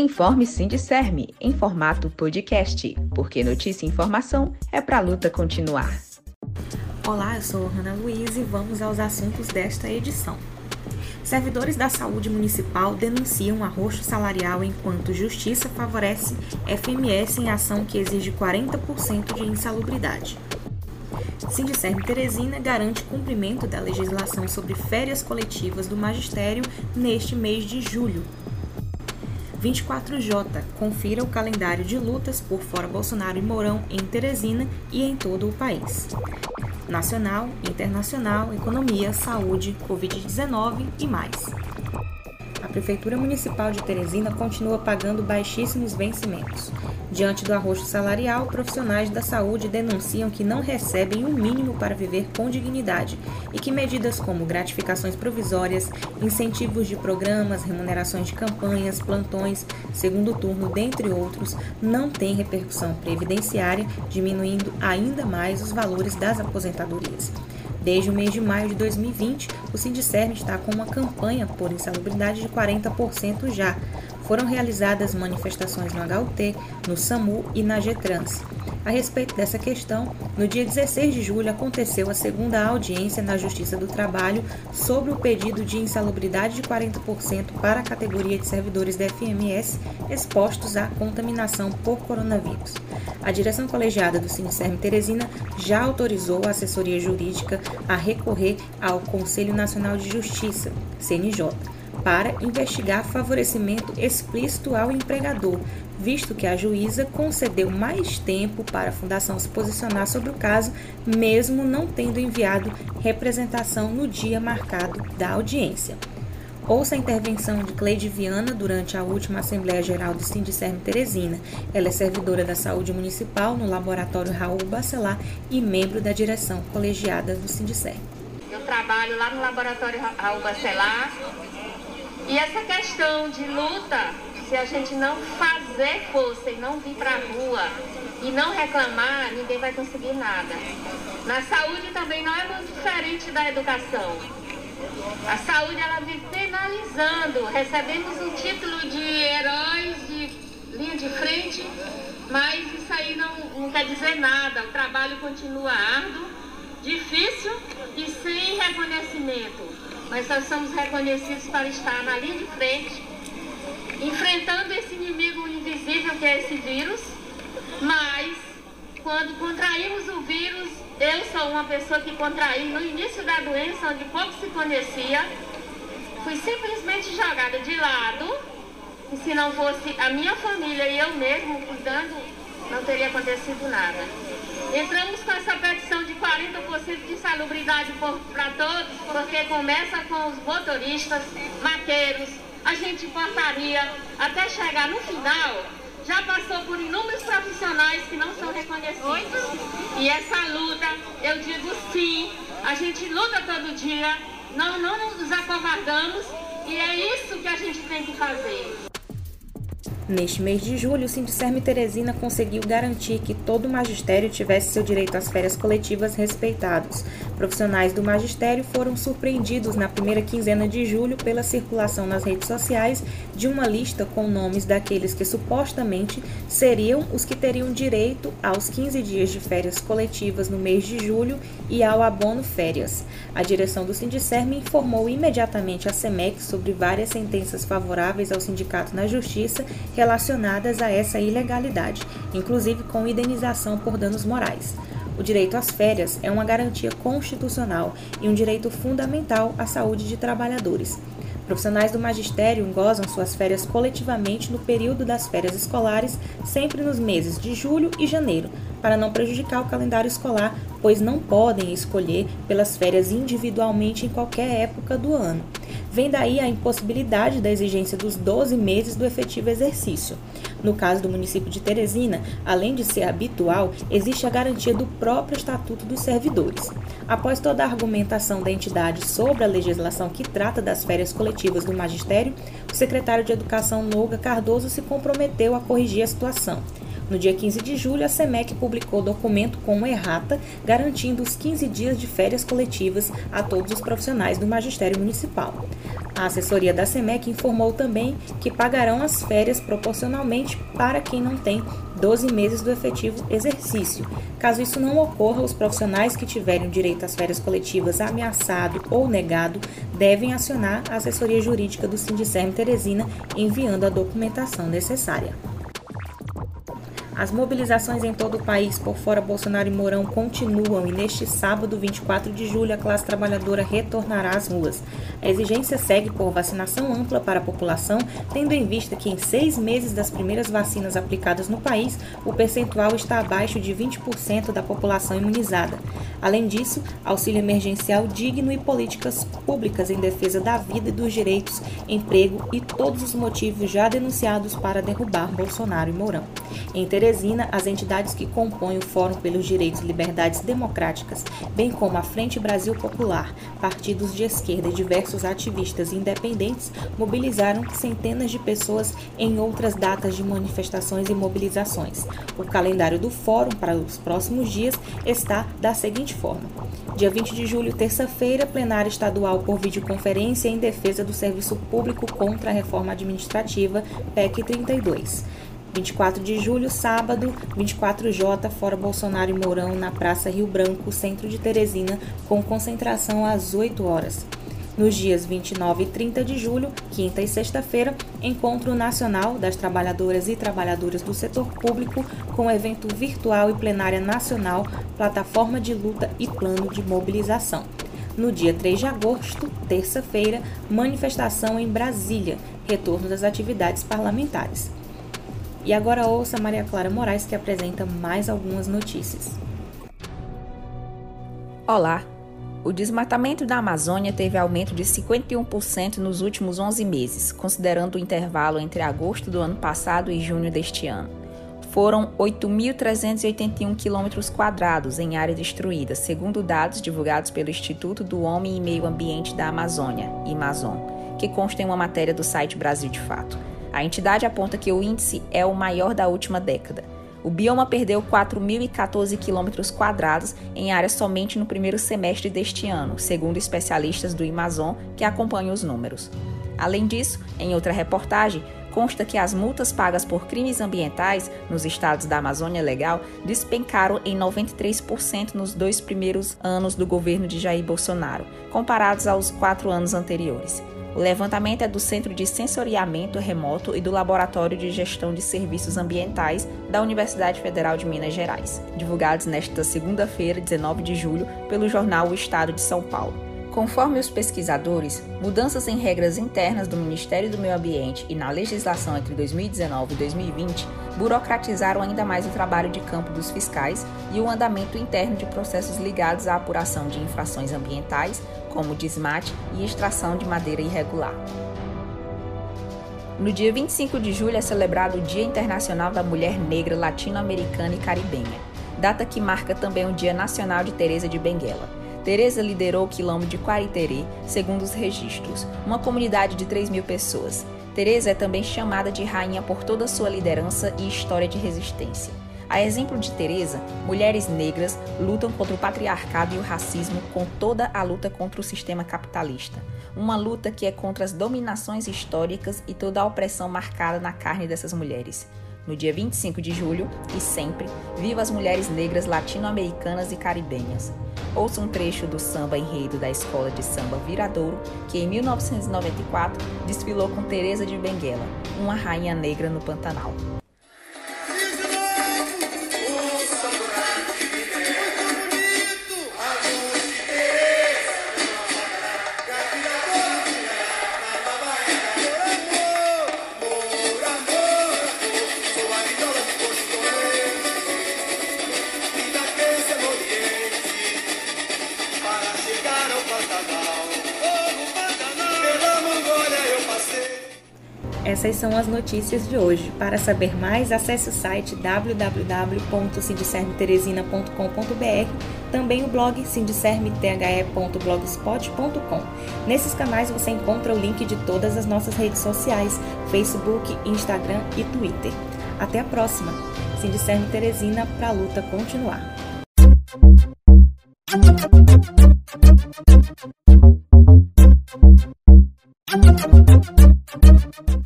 Informe Sindicerme em formato podcast, porque notícia e informação é para a luta continuar. Olá, eu sou Ana Luiz e vamos aos assuntos desta edição. Servidores da saúde municipal denunciam arroxo salarial enquanto Justiça favorece FMS em ação que exige 40% de insalubridade. Sindicerme Teresina garante cumprimento da legislação sobre férias coletivas do magistério neste mês de julho. 24J. Confira o calendário de lutas por fora Bolsonaro e Mourão em Teresina e em todo o país. Nacional, internacional, economia, saúde, Covid-19 e mais. Prefeitura Municipal de Teresina continua pagando baixíssimos vencimentos. Diante do arroxo salarial, profissionais da saúde denunciam que não recebem o um mínimo para viver com dignidade e que medidas como gratificações provisórias, incentivos de programas, remunerações de campanhas, plantões, segundo turno, dentre outros, não têm repercussão previdenciária, diminuindo ainda mais os valores das aposentadorias. Desde o mês de maio de 2020, o Sindicerme está com uma campanha por insalubridade de 40% já, foram realizadas manifestações no HUT, no SAMU e na GETRANS. A respeito dessa questão, no dia 16 de julho aconteceu a segunda audiência na Justiça do Trabalho sobre o pedido de insalubridade de 40% para a categoria de servidores da FMS expostos à contaminação por coronavírus. A direção colegiada do Sincerme Teresina já autorizou a assessoria jurídica a recorrer ao Conselho Nacional de Justiça, CNJ para investigar favorecimento explícito ao empregador, visto que a juíza concedeu mais tempo para a Fundação se posicionar sobre o caso, mesmo não tendo enviado representação no dia marcado da audiência. Ouça a intervenção de Cleide Viana durante a última Assembleia Geral do Sindicerme Teresina. Ela é servidora da Saúde Municipal no Laboratório Raul Bacelar e membro da direção colegiada do Sindicerme. Eu trabalho lá no Laboratório Raul Bacelar e essa questão de luta, se a gente não fazer força e não vir para a rua e não reclamar, ninguém vai conseguir nada. Na saúde também não é muito diferente da educação. A saúde ela vive penalizando. Recebemos o título de heróis de linha de frente, mas isso aí não, não quer dizer nada. O trabalho continua árduo, difícil e sem reconhecimento mas nós somos reconhecidos para estar na linha de frente, enfrentando esse inimigo invisível que é esse vírus, mas quando contraímos o vírus, eu sou uma pessoa que contraí no início da doença, onde pouco se conhecia, fui simplesmente jogada de lado, e se não fosse a minha família e eu mesmo cuidando, não teria acontecido nada. Entramos com essa petição de 40% de salubridade para todos, porque começa com os motoristas, maqueiros, agente de portaria, até chegar no final, já passou por inúmeros profissionais que não são reconhecidos. E essa luta, eu digo sim, a gente luta todo dia, não, não nos acovardamos e é isso que a gente tem que fazer. Neste mês de julho, o Sindicerme Teresina conseguiu garantir que todo o magistério tivesse seu direito às férias coletivas respeitados. Profissionais do magistério foram surpreendidos na primeira quinzena de julho pela circulação nas redes sociais de uma lista com nomes daqueles que supostamente seriam os que teriam direito aos 15 dias de férias coletivas no mês de julho e ao abono férias. A direção do Sindicerme informou imediatamente a SEMEC sobre várias sentenças favoráveis ao sindicato na Justiça relacionadas a essa ilegalidade, inclusive com indenização por danos morais. O direito às férias é uma garantia constitucional e um direito fundamental à saúde de trabalhadores. Profissionais do magistério gozam suas férias coletivamente no período das férias escolares, sempre nos meses de julho e janeiro, para não prejudicar o calendário escolar, pois não podem escolher pelas férias individualmente em qualquer época do ano. Vem daí a impossibilidade da exigência dos 12 meses do efetivo exercício. No caso do município de Teresina, além de ser habitual, existe a garantia do próprio Estatuto dos Servidores. Após toda a argumentação da entidade sobre a legislação que trata das férias coletivas do magistério, o secretário de Educação Noga Cardoso se comprometeu a corrigir a situação. No dia 15 de julho, a SEMEC publicou documento com errata garantindo os 15 dias de férias coletivas a todos os profissionais do magistério municipal. A assessoria da SEMEC informou também que pagarão as férias proporcionalmente para quem não tem 12 meses do efetivo exercício. Caso isso não ocorra, os profissionais que tiverem direito às férias coletivas ameaçado ou negado devem acionar a assessoria jurídica do Sindicerme Teresina enviando a documentação necessária. As mobilizações em todo o país por fora Bolsonaro e Mourão continuam e neste sábado, 24 de julho, a classe trabalhadora retornará às ruas. A exigência segue por vacinação ampla para a população, tendo em vista que em seis meses das primeiras vacinas aplicadas no país, o percentual está abaixo de 20% da população imunizada. Além disso, auxílio emergencial digno e políticas públicas em defesa da vida e dos direitos, emprego e todos os motivos já denunciados para derrubar Bolsonaro e Mourão. Em as entidades que compõem o Fórum pelos Direitos e Liberdades Democráticas, bem como a Frente Brasil Popular, partidos de esquerda e diversos ativistas independentes, mobilizaram centenas de pessoas em outras datas de manifestações e mobilizações. O calendário do Fórum para os próximos dias está da seguinte forma: Dia 20 de julho, terça-feira, plenário estadual por videoconferência em defesa do serviço público contra a reforma administrativa, PEC 32. 24 de julho, sábado, 24J, fora Bolsonaro e Mourão, na Praça Rio Branco, centro de Teresina, com concentração às 8 horas. Nos dias 29 e 30 de julho, quinta e sexta-feira, Encontro Nacional das Trabalhadoras e Trabalhadoras do Setor Público, com evento virtual e plenária nacional, plataforma de luta e plano de mobilização. No dia 3 de agosto, terça-feira, manifestação em Brasília, retorno das atividades parlamentares. E agora ouça Maria Clara Moraes que apresenta mais algumas notícias. Olá! O desmatamento da Amazônia teve aumento de 51% nos últimos 11 meses, considerando o intervalo entre agosto do ano passado e junho deste ano. Foram 8.381 quilômetros quadrados em área destruída, segundo dados divulgados pelo Instituto do Homem e Meio Ambiente da Amazônia, IMAZON, que consta em uma matéria do site Brasil de Fato. A entidade aponta que o índice é o maior da última década. O bioma perdeu 4.014 quilômetros quadrados em área somente no primeiro semestre deste ano, segundo especialistas do Amazon que acompanham os números. Além disso, em outra reportagem, consta que as multas pagas por crimes ambientais nos estados da Amazônia Legal despencaram em 93% nos dois primeiros anos do governo de Jair Bolsonaro, comparados aos quatro anos anteriores. O levantamento é do Centro de Sensoriamento Remoto e do Laboratório de Gestão de Serviços Ambientais da Universidade Federal de Minas Gerais, divulgados nesta segunda-feira, 19 de julho, pelo jornal O Estado de São Paulo. Conforme os pesquisadores, mudanças em regras internas do Ministério do Meio Ambiente e na legislação entre 2019 e 2020 burocratizaram ainda mais o trabalho de campo dos fiscais e o andamento interno de processos ligados à apuração de infrações ambientais, como desmate e extração de madeira irregular. No dia 25 de julho é celebrado o Dia Internacional da Mulher Negra Latino-Americana e Caribenha, data que marca também o Dia Nacional de Teresa de Benguela. Teresa liderou o quilombo de Quariterê, segundo os registros, uma comunidade de 3 mil pessoas. Teresa é também chamada de rainha por toda sua liderança e história de resistência. A exemplo de Teresa, mulheres negras lutam contra o patriarcado e o racismo com toda a luta contra o sistema capitalista. Uma luta que é contra as dominações históricas e toda a opressão marcada na carne dessas mulheres. No dia 25 de julho, e sempre, viva as mulheres negras latino-americanas e caribenhas. Ouça um trecho do samba enredo da escola de samba Viradouro, que em 1994 desfilou com Teresa de Benguela, uma rainha negra no Pantanal. Essas são as notícias de hoje. Para saber mais, acesse o site www.sindicermeteresina.com.br, também o blog sindicermethe.blogspot.com. Nesses canais você encontra o link de todas as nossas redes sociais, Facebook, Instagram e Twitter. Até a próxima! Sindicerme Teresina para a luta continuar. Thank you.